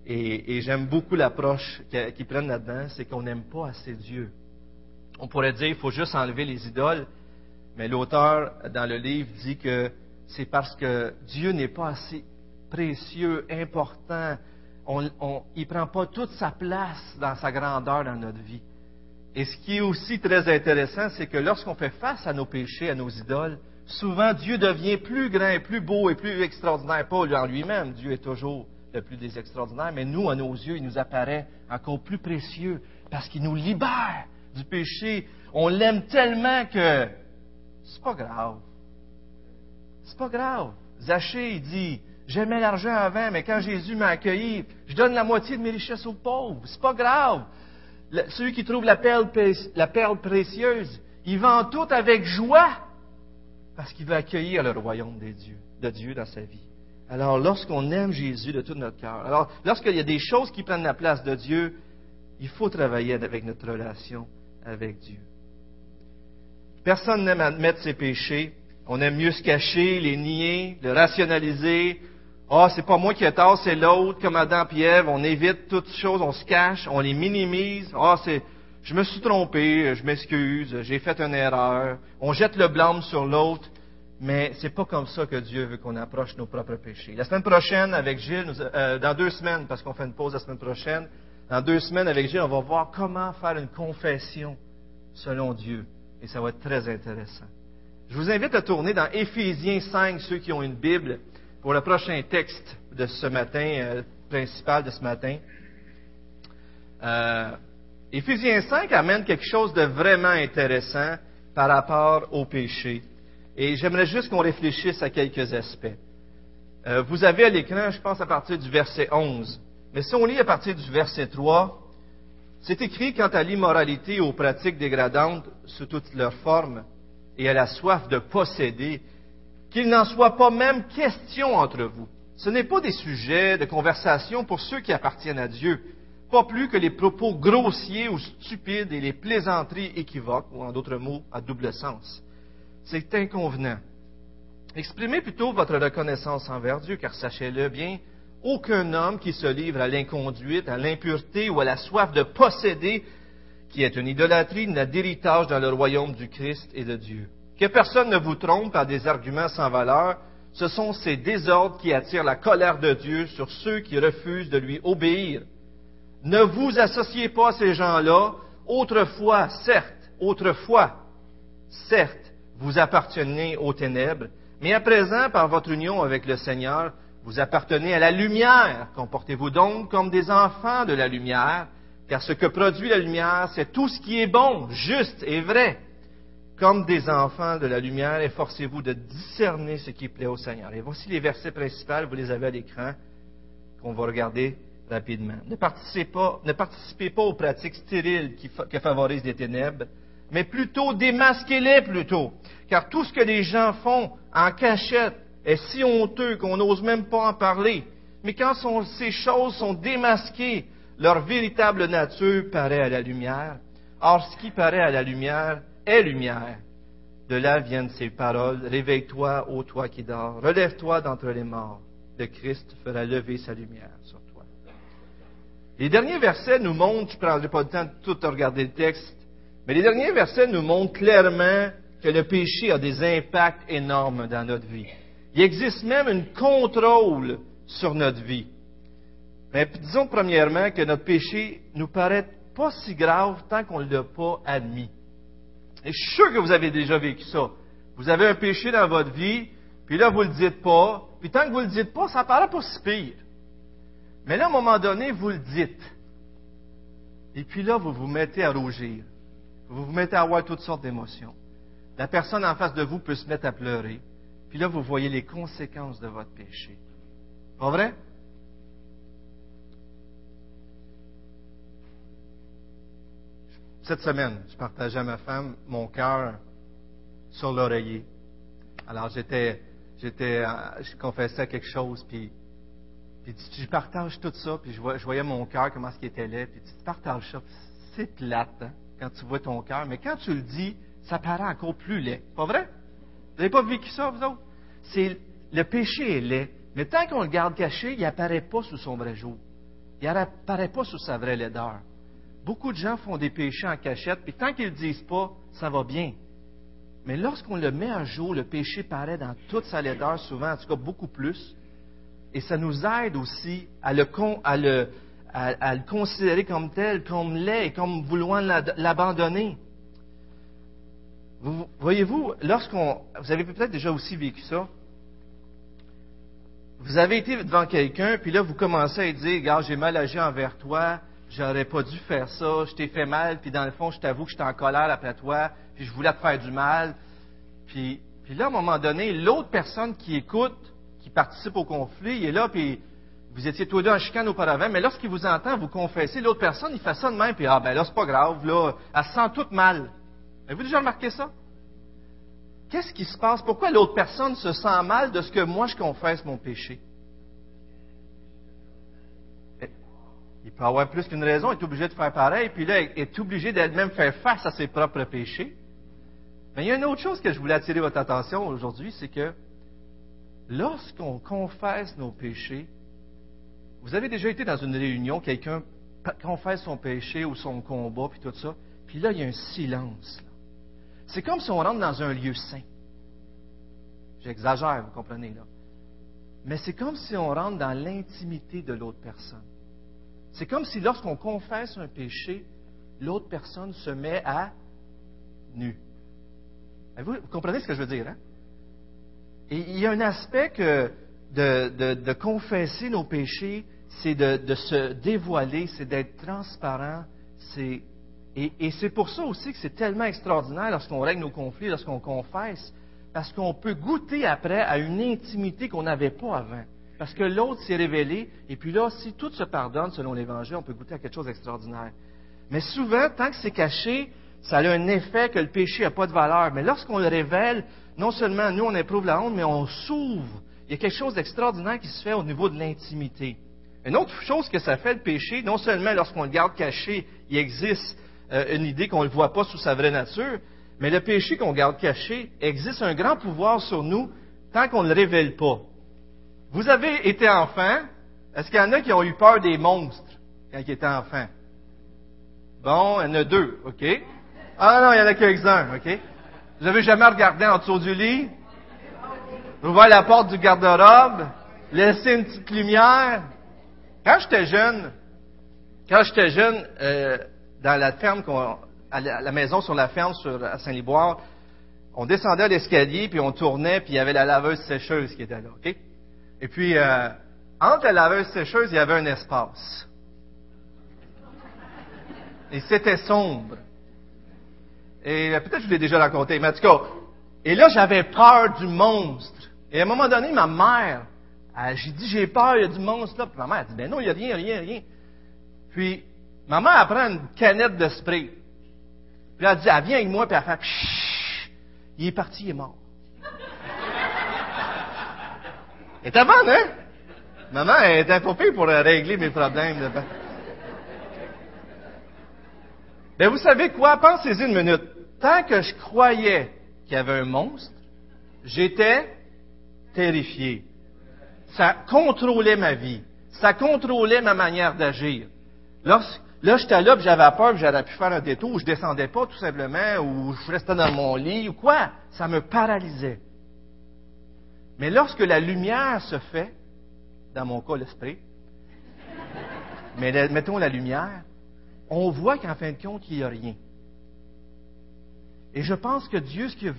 Et, j'aime beaucoup l'approche qu'ils prennent là-dedans, c'est qu'on n'aime pas assez Dieu. On pourrait dire, il faut juste enlever les idoles, mais l'auteur, dans le livre, dit que c'est parce que Dieu n'est pas assez précieux, important. Il ne prend pas toute sa place dans sa grandeur dans notre vie. Et ce qui est aussi très intéressant, c'est que lorsqu'on fait face à nos péchés, à nos idoles, souvent Dieu devient plus grand, plus beau et plus extraordinaire. Pas en lui-même, Dieu est toujours le plus des extraordinaires, mais nous, à nos yeux, il nous apparaît encore plus précieux parce qu'il nous libère du péché. On l'aime tellement que c'est pas grave. C'est pas grave. Zachée, il dit, j'aimais l'argent avant, mais quand Jésus m'a accueilli, je donne la moitié de mes richesses aux pauvres. C'est pas grave. celui qui trouve la perle, précieuse, il vend tout avec joie parce qu'il veut accueillir le royaume des dieux, de Dieu dans sa vie. Alors, lorsqu'on aime Jésus de tout notre cœur, lorsqu'il y a des choses qui prennent la place de Dieu, il faut travailler avec notre relation avec Dieu. Personne n'aime admettre ses péchés. On aime mieux se cacher, les nier, le rationaliser. Ah, oh, c'est pas moi qui ai tort, c'est l'autre, comme Adam et Ève. On évite toutes choses, on se cache, on les minimise. Ah, c'est, je me suis trompé, je m'excuse, j'ai fait une erreur. On jette le blâme sur l'autre. Mais c'est pas comme ça que Dieu veut qu'on approche nos propres péchés. La semaine prochaine, avec Gilles, euh, dans deux semaines, parce qu'on fait une pause la semaine prochaine, dans deux semaines avec Gilles, on va voir comment faire une confession selon Dieu. Et ça va être très intéressant. Je vous invite à tourner dans Éphésiens 5, ceux qui ont une Bible, pour le prochain texte de ce matin, euh, principal de ce matin. Euh, Éphésiens 5 amène quelque chose de vraiment intéressant par rapport au péché. Et j'aimerais juste qu'on réfléchisse à quelques aspects. Euh, vous avez à l'écran, je pense, à partir du verset 11. Mais si on lit à partir du verset 3, c'est écrit quant à l'immoralité et aux pratiques dégradantes sous toutes leurs formes et à la soif de posséder, qu'il n'en soit pas même question entre vous. Ce n'est pas des sujets de conversation pour ceux qui appartiennent à Dieu, pas plus que les propos grossiers ou stupides et les plaisanteries équivoques, ou en d'autres mots, à double sens. C'est inconvenant. Exprimez plutôt votre reconnaissance envers Dieu, car sachez-le bien, aucun homme qui se livre à l'inconduite, à l'impureté ou à la soif de posséder, qui est une idolâtrie, n'a d'héritage dans le royaume du Christ et de Dieu. Que personne ne vous trompe par des arguments sans valeur, ce sont ces désordres qui attirent la colère de Dieu sur ceux qui refusent de lui obéir. Ne vous associez pas à ces gens-là. Autrefois, certes, autrefois, certes, vous appartenez aux ténèbres, mais à présent, par votre union avec le Seigneur, vous appartenez à la lumière. Comportez-vous donc comme des enfants de la lumière, car ce que produit la lumière, c'est tout ce qui est bon, juste et vrai. Comme des enfants de la lumière, efforcez-vous de discerner ce qui plaît au Seigneur. Et voici les versets principaux, vous les avez à l'écran, qu'on va regarder rapidement. Ne participez pas, aux pratiques stériles qui, qui favorisent les ténèbres, mais plutôt démasquez-les plutôt. Car tout ce que les gens font en cachette est si honteux qu'on n'ose même pas en parler. Mais quand ces choses sont démasquées, leur véritable nature paraît à la lumière. Or, ce qui paraît à la lumière est lumière. De là viennent ces paroles. Réveille-toi, ô toi qui dors. Relève-toi d'entre les morts. Le Christ fera lever sa lumière sur toi. Les derniers versets nous montrent, je ne prendrai pas le temps de tout regarder le texte, mais les derniers versets nous montrent clairement que le péché a des impacts énormes dans notre vie. Il existe même un contrôle sur notre vie. Mais disons premièrement que notre péché nous paraît pas si grave tant qu'on ne l'a pas admis. Et je suis sûr que vous avez déjà vécu ça. Vous avez un péché dans votre vie, puis là, vous ne le dites pas, puis tant que vous ne le dites pas, ça paraît pas si pire. Mais là, à un moment donné, vous le dites. Et puis là, vous vous mettez à rougir. Vous vous mettez à avoir toutes sortes d'émotions. La personne en face de vous peut se mettre à pleurer. Puis là, vous voyez les conséquences de votre péché. Pas vrai? Cette semaine, je partageais à ma femme mon cœur sur l'oreiller. Alors j'étais, j'étais, euh, je confessais quelque chose, puis, puis je partage tout ça, puis je, voyais mon cœur, comment ce qui était là, puis tu partages ça. C'est plate, hein, quand tu vois ton cœur, mais quand tu le dis, ça paraît encore plus laid. Pas vrai? Vous n'avez pas vécu ça, vous autres? C'est, le péché est laid, mais tant qu'on le garde caché, il n'apparaît pas sous son vrai jour. Il n'apparaît pas sous sa vraie laideur. Beaucoup de gens font des péchés en cachette, puis tant qu'ils ne le disent pas, ça va bien. Mais lorsqu'on le met à jour, le péché paraît dans toute sa laideur, souvent, en tout cas beaucoup plus. et ça nous aide aussi à le, considérer comme tel, comme l'est, comme vouloir l'abandonner. Vous, voyez-vous, lorsqu'on, vous avez peut-être déjà aussi vécu ça. Vous avez été devant quelqu'un, puis là, vous commencez à dire, regarde, j'ai mal agi envers toi, j'aurais pas dû faire ça, je t'ai fait mal, puis dans le fond, je t'avoue que j'étais en colère après toi, puis je voulais te faire du mal. Puis, puis là, à un moment donné, l'autre personne qui écoute, qui participe au conflit, il est là, puis vous étiez tous deux en chicane auparavant, mais lorsqu'il vous entend vous confesser, l'autre personne, il fait ça de même, puis ah ben là, c'est pas grave, là, elle se sent toute mal. Avez-vous déjà remarqué ça? Qu'est-ce qui se passe? Pourquoi l'autre personne se sent mal de ce que moi je confesse mon péché? Il peut avoir plus qu'une raison, il est obligé de faire pareil, puis là, il est obligé d'elle-même faire face à ses propres péchés. Mais il y a une autre chose que je voulais attirer votre attention aujourd'hui, c'est que lorsqu'on confesse nos péchés, vous avez déjà été dans une réunion, quelqu'un confesse son péché ou son combat, puis tout ça, puis là, il y a un silence. C'est comme si on rentre dans un lieu saint. J'exagère, vous comprenez là. Mais c'est comme si on rentre dans l'intimité de l'autre personne. C'est comme si lorsqu'on confesse un péché, l'autre personne se met à nu. Vous, comprenez ce que je veux dire, hein? Et il y a un aspect de, confesser nos péchés, c'est de, se dévoiler, c'est d'être transparent, c'est et, c'est pour ça aussi que c'est tellement extraordinaire lorsqu'on règle nos conflits, lorsqu'on confesse, parce qu'on peut goûter après à une intimité qu'on n'avait pas avant. Parce que l'autre s'est révélé, et puis là, si tout se pardonne selon l'Évangile, on peut goûter à quelque chose d'extraordinaire. Mais souvent, tant que c'est caché, ça a un effet que le péché n'a pas de valeur. Mais lorsqu'on le révèle, non seulement nous, on éprouve la honte, mais on s'ouvre. Il y a quelque chose d'extraordinaire qui se fait au niveau de l'intimité. Une autre chose que ça fait le péché, non seulement lorsqu'on le garde caché, il existe euh, une idée qu'on ne le voit pas sous sa vraie nature, mais le péché qu'on garde caché existe un grand pouvoir sur nous tant qu'on ne le révèle pas. Vous avez été enfant. Est-ce qu'il y en a qui ont eu peur des monstres quand ils étaient enfants? Bon, il y en a deux, OK? Ah non, il y en a quelques-uns, OK? Vous n'avez jamais regardé en dessous du lit? Ouvert la porte du garde-robe? Laissé une petite lumière? Quand j'étais jeune, quand j'étais jeune, euh, dans la ferme, à la maison sur la ferme sur, à Saint-Liboire, on descendait l'escalier, puis on tournait, puis il y avait la laveuse sécheuse qui était là, OK? Et puis, euh, entre la laveuse sécheuse, il y avait un espace. Et c'était sombre. Et euh, peut-être que je vous l'ai déjà raconté, mais en tout cas, et là, j'avais peur du monstre. Et à un moment donné, ma mère, j'ai dit, j'ai peur, il y a du monstre là. Puis ma mère a dit, ben non, il n'y a rien, rien, rien. Puis, Ma mère prend une canette de spray. Puis elle dit, elle vient avec moi, puis elle fait Pshhh! Il est parti, il est mort. Elle était hein? Maman, elle était pas pour régler mes problèmes. De... Ben, vous savez quoi? Pensez-y une minute. Tant que je croyais qu'il y avait un monstre, j'étais terrifié. Ça contrôlait ma vie. Ça contrôlait ma manière d'agir. Lorsque Là, j'étais là, j'avais peur, puis j'aurais pu faire un détour, je descendais pas, tout simplement, ou je restais dans mon lit, ou quoi? Ça me paralysait. Mais lorsque la lumière se fait, dans mon cas, l'esprit, mais mettons la lumière, on voit qu'en fin de compte, il n'y a rien. Et je pense que Dieu, ce qu'il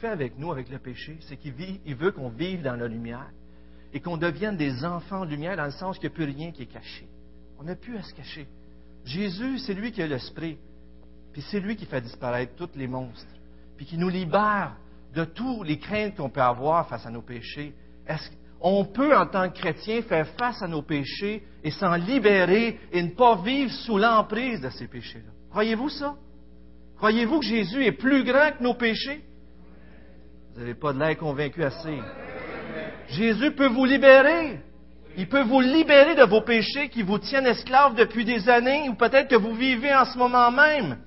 fait avec nous, avec le péché, c'est qu'il veut qu'on vive dans la lumière et qu'on devienne des enfants de lumière dans le sens qu'il n'y a plus rien qui est caché. On n'a plus à se cacher. Jésus, c'est lui qui a l'esprit. Puis c'est lui qui fait disparaître tous les monstres. Puis qui nous libère de tous les craintes qu'on peut avoir face à nos péchés. Est-ce qu'on peut, en tant que chrétien, faire face à nos péchés et s'en libérer et ne pas vivre sous l'emprise de ces péchés-là? Croyez-vous ça? Croyez-vous que Jésus est plus grand que nos péchés? Vous n'avez pas de l'air convaincu assez. Jésus peut vous libérer. Il peut vous libérer de vos péchés qui vous tiennent esclaves depuis des années ou peut-être que vous vivez en ce moment même.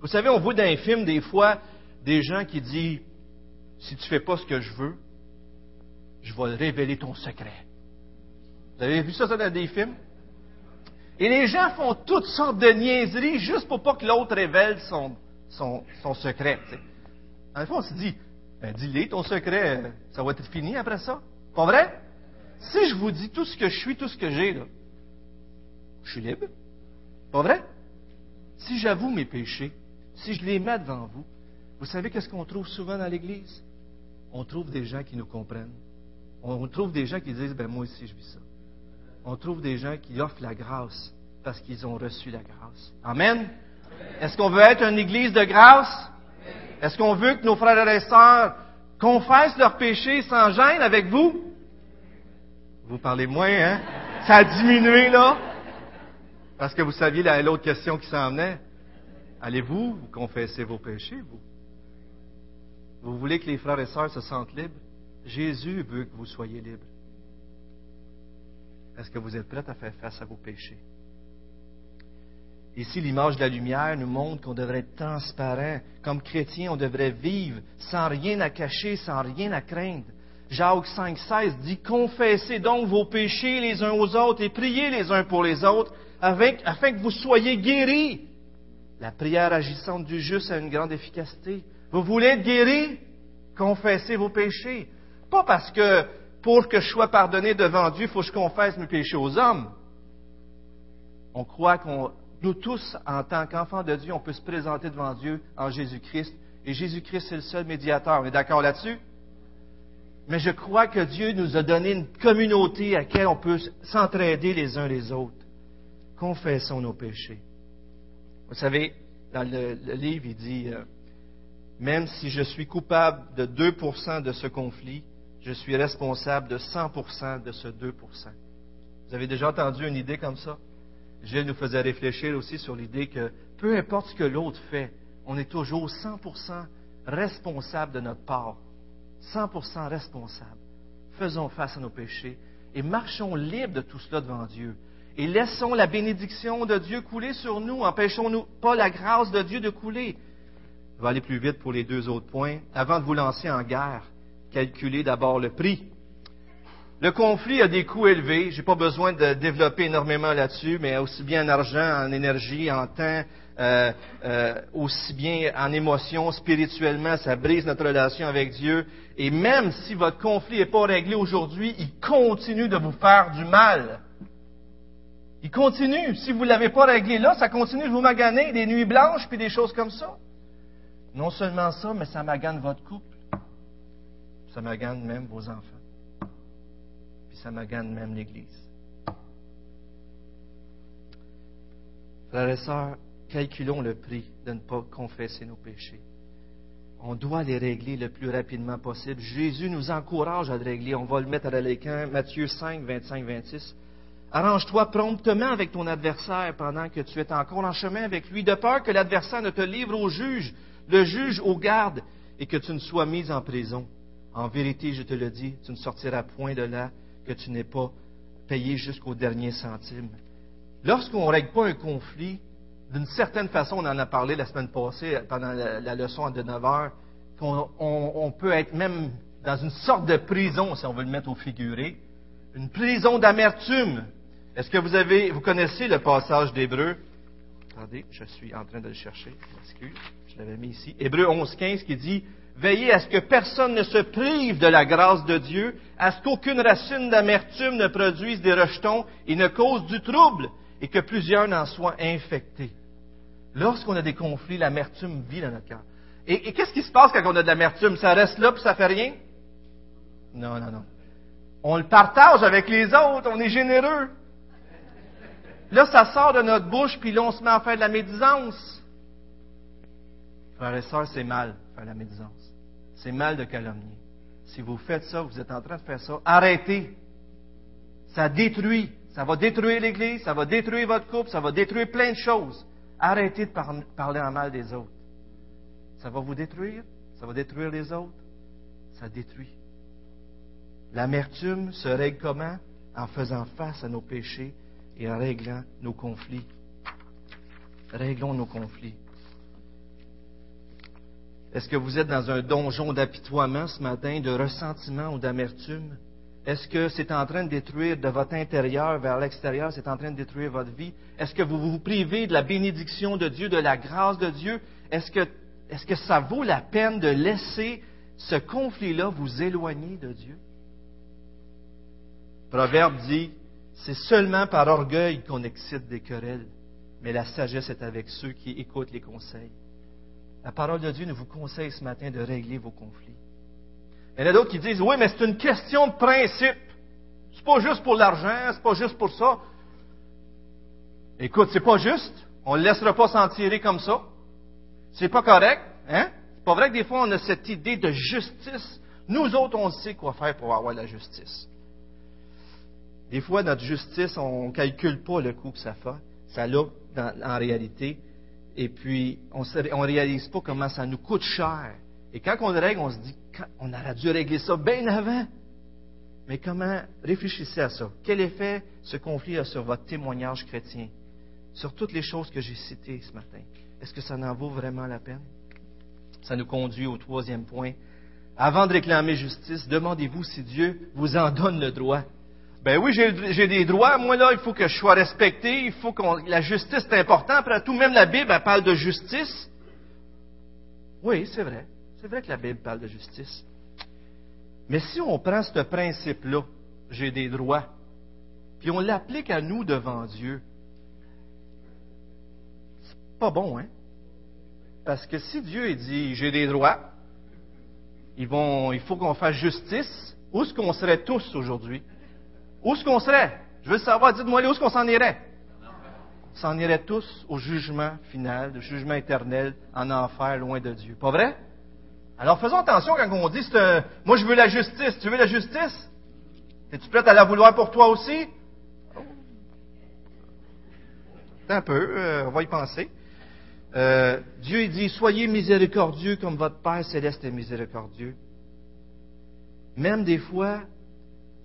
Vous savez, on voit dans les des fois des gens qui disent Si tu ne fais pas ce que je veux, je vais révéler ton secret. Vous avez vu ça, dans des films? Et les gens font toutes sortes de niaiseries juste pour pas que l'autre révèle son, secret. En fait, on se dit ben, Dis-le ton secret, ça va être fini après ça. Pas vrai? Si je vous dis tout ce que je suis, tout ce que j'ai, je suis libre. Pas vrai? Si j'avoue mes péchés, si je les mets devant vous, vous savez qu'est-ce qu'on trouve souvent dans l'Église? On trouve des gens qui nous comprennent. On trouve des gens qui disent, ben moi aussi je vis ça. On trouve des gens qui offrent la grâce parce qu'ils ont reçu la grâce. Amen? Est-ce qu'on veut être une Église de grâce? Est-ce qu'on veut que nos frères et sœurs confessent leurs péchés sans gêne avec vous? Vous parlez moins, hein? Ça a diminué, là? Parce que vous saviez l'autre question qui s'en venait. Allez-vous vous confesser vos péchés, vous? Vous voulez que les frères et sœurs se sentent libres? Jésus veut que vous soyez libres. Est-ce que vous êtes prêts à faire face à vos péchés? Ici, l'image de la lumière nous montre qu'on devrait être transparent. Comme chrétien, on devrait vivre sans rien à cacher, sans rien à craindre. Jacques 5,16 dit Confessez donc vos péchés les uns aux autres et priez les uns pour les autres afin que vous soyez guéris. La prière agissante du juste a une grande efficacité. Vous voulez être guéri? Confessez vos péchés. Pas parce que pour que je sois pardonné devant Dieu, il faut que je confesse mes péchés aux hommes. On croit qu'on nous tous, en tant qu'enfants de Dieu, on peut se présenter devant Dieu en Jésus-Christ. Et Jésus-Christ, c'est le seul médiateur. On est d'accord là-dessus? Mais je crois que Dieu nous a donné une communauté à laquelle on peut s'entraider les uns les autres. Confessons nos péchés. Vous savez, dans le, livre, il dit, euh, même si je suis coupable de 2% de ce conflit, je suis responsable de 100% de ce 2%. Vous avez déjà entendu une idée comme ça? Gilles nous faisait réfléchir aussi sur l'idée que peu importe ce que l'autre fait, on est toujours 100% responsable de notre part. 100% responsable. Faisons face à nos péchés et marchons libres de tout cela devant Dieu. Et laissons la bénédiction de Dieu couler sur nous. Empêchons-nous pas la grâce de Dieu de couler. Je vais aller plus vite pour les deux autres points. Avant de vous lancer en guerre, calculez d'abord le prix. Le conflit a des coûts élevés. Je n'ai pas besoin de développer énormément là-dessus, mais aussi bien en argent, en énergie, en temps, euh, euh, aussi bien en émotion, spirituellement, ça brise notre relation avec Dieu. Et même si votre conflit n'est pas réglé aujourd'hui, il continue de vous faire du mal. Il continue. Si vous ne l'avez pas réglé là, ça continue de vous maganer, des nuits blanches, puis des choses comme ça. Non seulement ça, mais ça magane votre couple. Ça magane même vos enfants ça magane même l'Église. Frères et sœurs, calculons le prix de ne pas confesser nos péchés. On doit les régler le plus rapidement possible. Jésus nous encourage à les régler. On va le mettre à l'écran, Matthieu 5, 25, 26. Arrange-toi promptement avec ton adversaire pendant que tu es encore en chemin avec lui, de peur que l'adversaire ne te livre au juge, le juge au garde, et que tu ne sois mis en prison. En vérité, je te le dis, tu ne sortiras point de là que tu n'es pas payé jusqu'au dernier centime. Lorsqu'on ne règle pas un conflit, d'une certaine façon, on en a parlé la semaine passée pendant la, leçon de 9 heures, qu'on on, peut être même dans une sorte de prison, si on veut le mettre au figuré, une prison d'amertume. Est-ce que vous avez, vous connaissez le passage d'Hébreu? Attendez, je suis en train de le chercher. Excuse, je l'avais mis ici. Hébreu 11, 15 qui dit, Veillez à ce que personne ne se prive de la grâce de Dieu, à ce qu'aucune racine d'amertume ne produise des rejetons et ne cause du trouble, et que plusieurs n'en soient infectés. Lorsqu'on a des conflits, l'amertume vit dans notre cœur. Et, qu'est-ce qui se passe quand on a de l'amertume? Ça reste là puis ça fait rien? Non, non, non. On le partage avec les autres, on est généreux. Là, ça sort de notre bouche, puis là, on se met à faire de la médisance. Frères et sœurs, c'est mal, faire la médisance. C'est mal de calomnier. Si vous faites ça, vous êtes en train de faire ça, arrêtez. Ça détruit. Ça va détruire l'Église, ça va détruire votre couple, ça va détruire plein de choses. Arrêtez de parler en mal des autres. Ça va vous détruire, ça va détruire les autres. Ça détruit. L'amertume se règle comment? En faisant face à nos péchés et réglant nos conflits. Réglons nos conflits. Est-ce que vous êtes dans un donjon d'apitoiement ce matin, de ressentiment ou d'amertume? Est-ce que c'est en train de détruire de votre intérieur vers l'extérieur, c'est en train de détruire votre vie? Est-ce que vous vous privez de la bénédiction de Dieu, de la grâce de Dieu? Est-ce que, est-ce que ça vaut la peine de laisser ce conflit-là vous éloigner de Dieu? Proverbe dit, c'est seulement par orgueil qu'on excite des querelles, mais la sagesse est avec ceux qui écoutent les conseils. La parole de Dieu nous vous conseille ce matin de régler vos conflits. Il y en a d'autres qui disent, oui, mais c'est une question de principe. C'est pas juste pour l'argent, c'est pas juste pour ça. Écoute, c'est pas juste. On ne laissera pas s'en tirer comme ça. C'est pas correct, hein? C'est pas vrai que des fois on a cette idée de justice. Nous autres, on sait quoi faire pour avoir la justice. Des fois, notre justice, on ne calcule pas le coût que ça fait. Ça l'a en réalité. Et puis, on ne réalise pas comment ça nous coûte cher. Et quand on le règle, on se dit, on aurait dû régler ça bien avant. Mais comment, réfléchissez à ça? Quel effet ce conflit a sur votre témoignage chrétien? Sur toutes les choses que j'ai citées ce matin. Est-ce que ça en vaut vraiment la peine? Ça nous conduit au troisième point. Avant de réclamer justice, demandez-vous si Dieu vous en donne le droit. Ben oui, j'ai des droits. Moi, là, il faut que je sois respecté. Il faut que la justice est important. Après tout, même la Bible, elle parle de justice. Oui, c'est vrai. C'est vrai que la Bible parle de justice. Mais si on prend ce principe-là, j'ai des droits, puis on l'applique à nous devant Dieu, c'est pas bon, hein? Parce que si Dieu dit j'ai des droits, il faut qu'on fasse justice, où est-ce qu'on serait tous aujourd'hui? Où est-ce qu'on serait? Je veux savoir, dites-moi où est-ce qu'on s'en irait? S'en irait tous au jugement final, au jugement éternel, en enfer, loin de Dieu. Pas vrai? Alors faisons attention quand on dit, moi je veux la justice. Tu veux la justice? Es-tu prêt à la vouloir pour toi aussi? Un peu, euh, on va y penser. Euh, Dieu dit, soyez miséricordieux comme votre Père céleste est miséricordieux. Même des fois,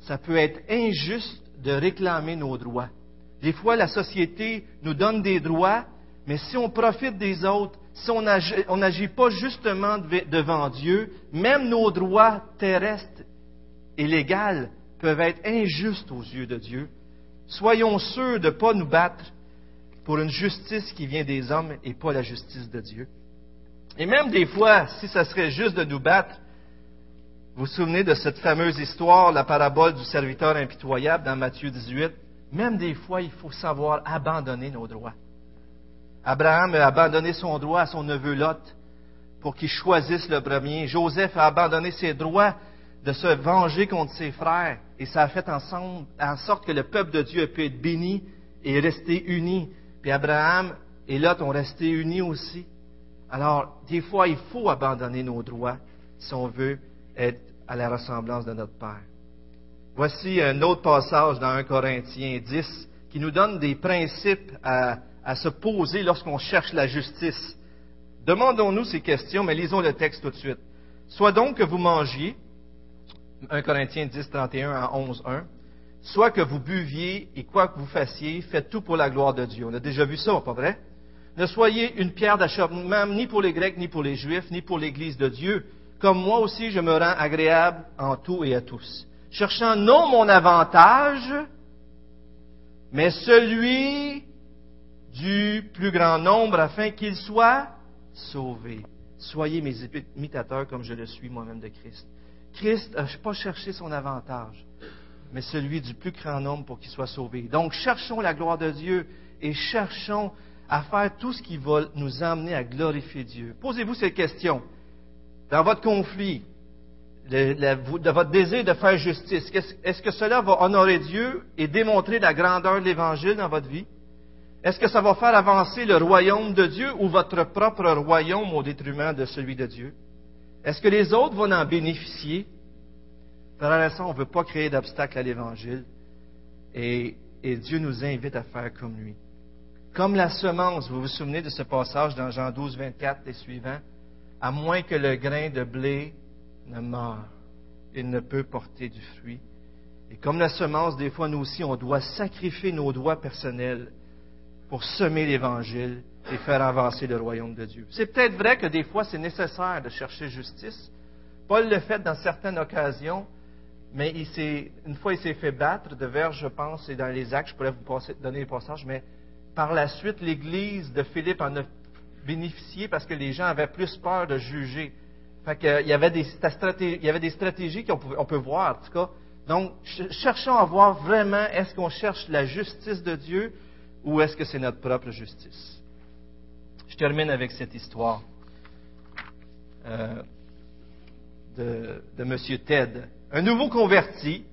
ça peut être injuste de réclamer nos droits. Des fois, la société nous donne des droits, mais si on profite des autres, si on n'agit pas justement devant Dieu, même nos droits terrestres et légaux peuvent être injustes aux yeux de Dieu. Soyons sûrs de ne pas nous battre pour une justice qui vient des hommes et pas la justice de Dieu. Et même des fois, si ça serait juste de nous battre, vous vous souvenez de cette fameuse histoire, la parabole du serviteur impitoyable dans Matthieu 18? Même des fois, il faut savoir abandonner nos droits. Abraham a abandonné son droit à son neveu Lot pour qu'il choisisse le premier. Joseph a abandonné ses droits de se venger contre ses frères. Et ça a fait ensemble, en sorte que le peuple de Dieu a pu être béni et rester uni. Puis Abraham et Lot ont resté unis aussi. Alors, des fois, il faut abandonner nos droits si on veut être à la ressemblance de notre Père. Voici un autre passage dans 1 Corinthiens 10 qui nous donne des principes à, à se poser lorsqu'on cherche la justice. Demandons-nous ces questions, mais lisons le texte tout de suite. Soit donc que vous mangiez, 1 Corinthiens 10, 31 à 11, 1, soit que vous buviez et quoi que vous fassiez, faites tout pour la gloire de Dieu. On a déjà vu ça, pas vrai? Ne soyez une pierre d'achoppement ni pour les Grecs, ni pour les Juifs, ni pour l'Église de Dieu, comme moi aussi je me rends agréable en tout et à tous, cherchant non mon avantage, mais celui du plus grand nombre afin qu'il soit sauvé. Soyez mes imitateurs comme je le suis moi-même de Christ. Christ n'a pas cherché son avantage, mais celui du plus grand nombre pour qu'il soit sauvé. Donc cherchons la gloire de Dieu et cherchons à faire tout ce qui va nous emmener à glorifier Dieu. Posez-vous cette question dans votre conflit, de votre désir de faire justice, est-ce que cela va honorer Dieu et démontrer la grandeur de l'Évangile dans votre vie? Est-ce que ça va faire avancer le royaume de Dieu ou votre propre royaume au détriment de celui de Dieu? Est-ce que les autres vont en bénéficier? Par l'instant, on ne veut pas créer d'obstacle à l'Évangile et, et Dieu nous invite à faire comme lui. Comme la semence, vous vous souvenez de ce passage dans Jean 12, 24 et suivants? À moins que le grain de blé ne meure, il ne peut porter du fruit. Et comme la semence, des fois, nous aussi, on doit sacrifier nos droits personnels pour semer l'Évangile et faire avancer le royaume de Dieu. C'est peut-être vrai que des fois, c'est nécessaire de chercher justice. Paul le fait dans certaines occasions, mais une fois, il s'est fait battre de verre, je pense, et dans les actes, je pourrais vous donner les passages, mais par la suite, l'Église de Philippe en a bénéficier parce que les gens avaient plus peur de juger. Fait il, y avait des, il y avait des stratégies qu'on peut, voir, en tout cas, Donc, cherchons à voir vraiment, est-ce qu'on cherche la justice de Dieu ou est-ce que c'est notre propre justice? Je termine avec cette histoire euh, de, de M. Ted. Un nouveau converti,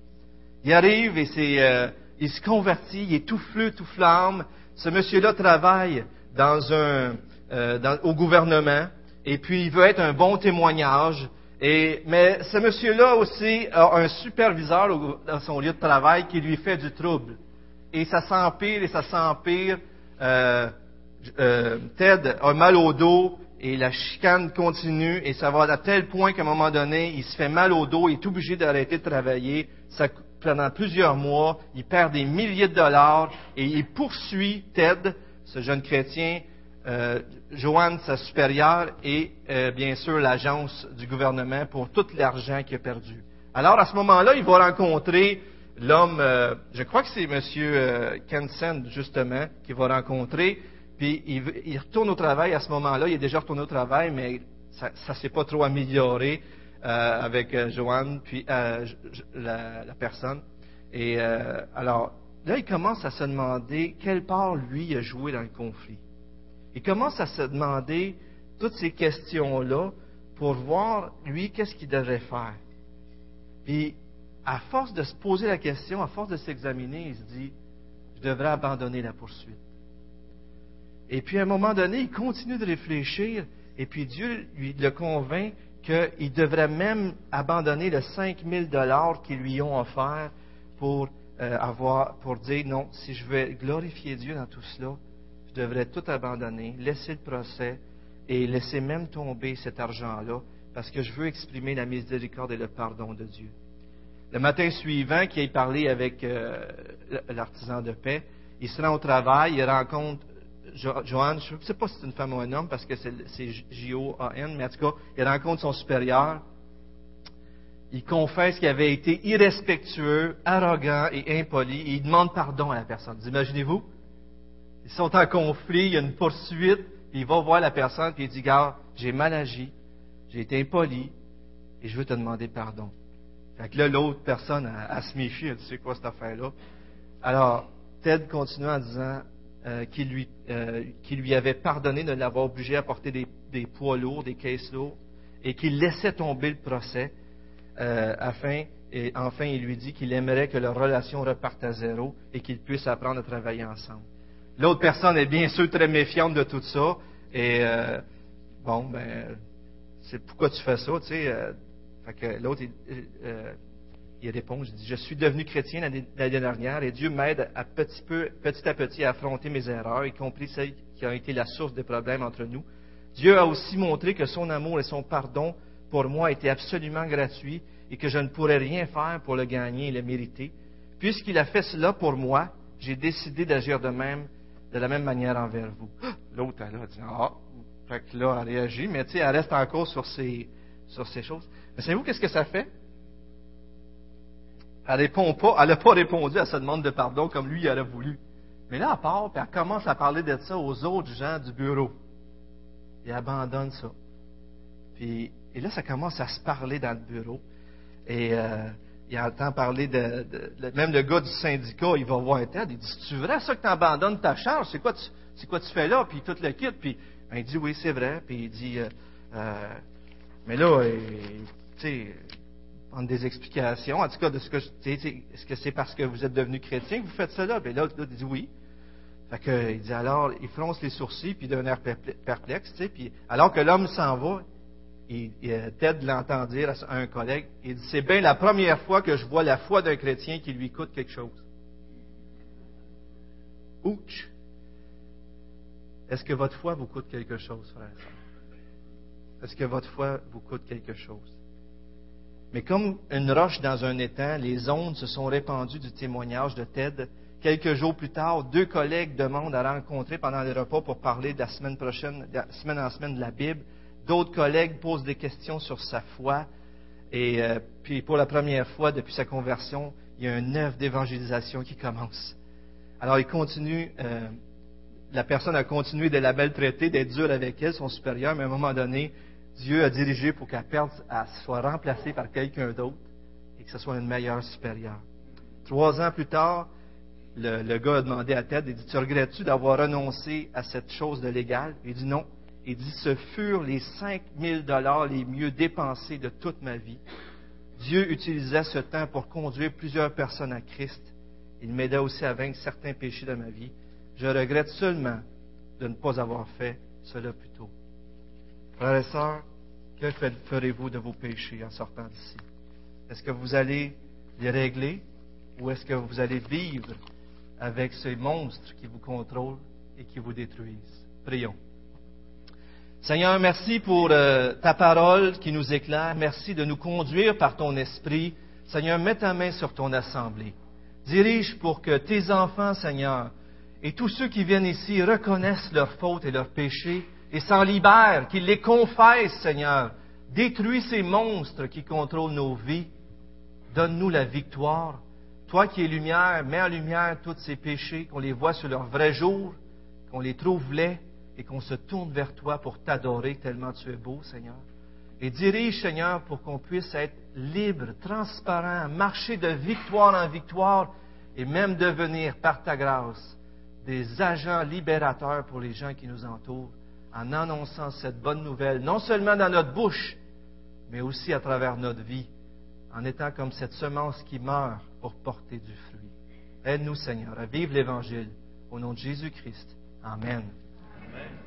il arrive et euh, il se convertit, il est tout fleu, tout flamme. Ce monsieur-là travaille dans un, euh, au gouvernement et puis il veut être un bon témoignage. Et, mais ce monsieur-là aussi a un superviseur dans son lieu de travail qui lui fait du trouble. Et ça s'empire et ça s'empire. Euh, euh, Ted a mal au dos et la chicane continue et ça va à tel point qu'à un moment donné, il se fait mal au dos, il est obligé d'arrêter de travailler. Pendant plusieurs mois, il perd des milliers de dollars et il poursuit Ted, ce jeune chrétien, euh, Joanne, sa supérieure, et euh, bien sûr l'agence du gouvernement pour tout l'argent qu'il a perdu. Alors à ce moment-là, il va rencontrer l'homme, euh, je crois que c'est M. Kensen justement, qu'il va rencontrer, puis il, retourne au travail à ce moment-là, il est déjà retourné au travail, mais ça ne s'est pas trop amélioré avec Joanne, puis la, personne. Et alors, là, il commence à se demander quelle part lui a joué dans le conflit. Il commence à se demander toutes ces questions-là pour voir, lui, qu'est-ce qu'il devrait faire. Puis, à force de se poser la question, à force de s'examiner, il se dit, je devrais abandonner la poursuite. Et puis, à un moment donné, il continue de réfléchir, et puis Dieu lui le convainc qu'il devrait même abandonner les 5000 dollars qu'ils lui ont offert pour euh, avoir, pour dire non, si je veux glorifier Dieu dans tout cela, je devrais tout abandonner, laisser le procès et laisser même tomber cet argent-là parce que je veux exprimer la miséricorde et le pardon de Dieu. Le matin suivant, qu'il ait parlé avec euh, l'artisan de paix, il se rend au travail, il rencontre Joanne, je ne sais pas si c'est une femme ou un homme parce que c'est J-O-A-N, mais en tout cas, il rencontre son supérieur. Il confesse qu'il avait été irrespectueux, arrogant et impoli et il demande pardon à la personne. Imaginez-vous, ils sont en conflit, il y a une poursuite, puis il va voir la personne, puis il dit, gars, j'ai mal agi, j'ai été impoli, et je veux te demander pardon. Fait que là, l'autre personne, a, se méfie, elle dit, c'est quoi cette affaire-là? Alors, Ted continue en disant euh, qu'il lui, euh, lui, avait pardonné de l'avoir obligé à porter des, poids lourds, des caisses lourdes, et qu'il laissait tomber le procès, euh, afin, et enfin, il lui dit qu'il aimerait que leur relation reparte à zéro et qu'ils puissent apprendre à travailler ensemble. L'autre personne est bien sûr très méfiante de tout ça. Et euh, bon, ben, c'est pourquoi tu fais ça, tu sais. Euh, fait que l'autre, euh, il répond, je dis, je suis devenu chrétien l'année dernière et Dieu m'aide à petit, peu, petit à petit à affronter mes erreurs, y compris celles qui ont été la source des problèmes entre nous. Dieu a aussi montré que son amour et son pardon pour moi étaient absolument gratuits et que je ne pourrais rien faire pour le gagner et le mériter. Puisqu'il a fait cela pour moi, j'ai décidé d'agir de même de la même manière envers vous. L'autre, elle a dit, ah, là, elle réagit, mais tu sais, elle reste encore sur ces, sur ces choses. Mais savez-vous qu'est-ce que ça fait? Elle répond pas, elle n'a pas répondu à sa demande de pardon comme lui, il aurait voulu. Mais là, elle part, puis elle commence à parler de ça aux autres gens du bureau. Et elle abandonne ça. Puis, et là, ça commence à se parler dans le bureau. Et euh, il entend parler de, même le gars du syndicat, il va voir Ted, il dit, c'est vrai ça que tu abandonnes ta charge? C'est quoi tu, quoi tu fais là? Puis tout le kit. Puis ben, il dit, oui, c'est vrai. Puis il dit, euh, euh, mais là, tu sais, prendre des explications. En tout cas, de ce que est-ce que c'est parce que vous êtes devenu chrétien que vous faites cela? Puis là, il dit oui. Fait que, il dit alors, il fronce les sourcils, puis il devient perplexe, puis alors que l'homme s'en va, et, Ted l'entend dire à un collègue, il dit, c'est bien la première fois que je vois la foi d'un chrétien qui lui coûte quelque chose. Ouch! Est-ce que votre foi vous coûte quelque chose, frère? Est-ce que votre foi vous coûte quelque chose? Mais comme une roche dans un étang, les ondes se sont répandues du témoignage de Ted. Quelques jours plus tard, deux collègues demandent à rencontrer pendant les repas pour parler de la semaine prochaine, de la semaine en semaine de la Bible. D'autres collègues posent des questions sur sa foi. Et euh, puis pour la première fois depuis sa conversion, il y a un œuvre d'évangélisation qui commence. Alors il continue, euh, la personne a continué de la maltraiter, d'être dur avec elle, son supérieur, mais à un moment donné, Dieu a dirigé pour qu'elle perde, soit remplacée par quelqu'un d'autre. Et que ce soit une meilleure supérieure. Trois ans plus tard, le, le gars a demandé à Ted, il dit, tu regrettes-tu d'avoir renoncé à cette chose de légal? Il dit non. Il dit, ce furent les 5000 dollars les mieux dépensés de toute ma vie. Dieu utilisait ce temps pour conduire plusieurs personnes à Christ. Il m'aida aussi à vaincre certains péchés de ma vie. Je regrette seulement de ne pas avoir fait cela plus tôt. Frères et sœurs, que ferez-vous de vos péchés en sortant d'ici? Est-ce que vous allez les régler ou est-ce que vous allez vivre avec ces monstres qui vous contrôlent et qui vous détruisent? Prions. Seigneur, merci pour euh, ta parole qui nous éclaire. Merci de nous conduire par ton esprit. Seigneur, mets ta main sur ton assemblée. Dirige pour que tes enfants, Seigneur, et tous ceux qui viennent ici reconnaissent leurs fautes et leurs péchés et s'en libèrent, qu'ils les confessent, Seigneur. Détruis ces monstres qui contrôlent nos vies. Donne-nous la victoire. Toi qui es lumière, mets en lumière tous ces péchés, qu'on les voit sur leur vrai jour, qu'on les trouve laids et qu'on se tourne vers toi pour t'adorer tellement tu es beau, Seigneur. Et dirige, Seigneur, pour qu'on puisse être libre, transparent, marcher de victoire en victoire et même devenir, par ta grâce, des agents libérateurs pour les gens qui nous entourent en annonçant cette bonne nouvelle, non seulement dans notre bouche, mais aussi à travers notre vie, en étant comme cette semence qui meurt pour porter du fruit. Aide-nous, Seigneur, à vivre l'Évangile au nom de Jésus-Christ. Amen. Amen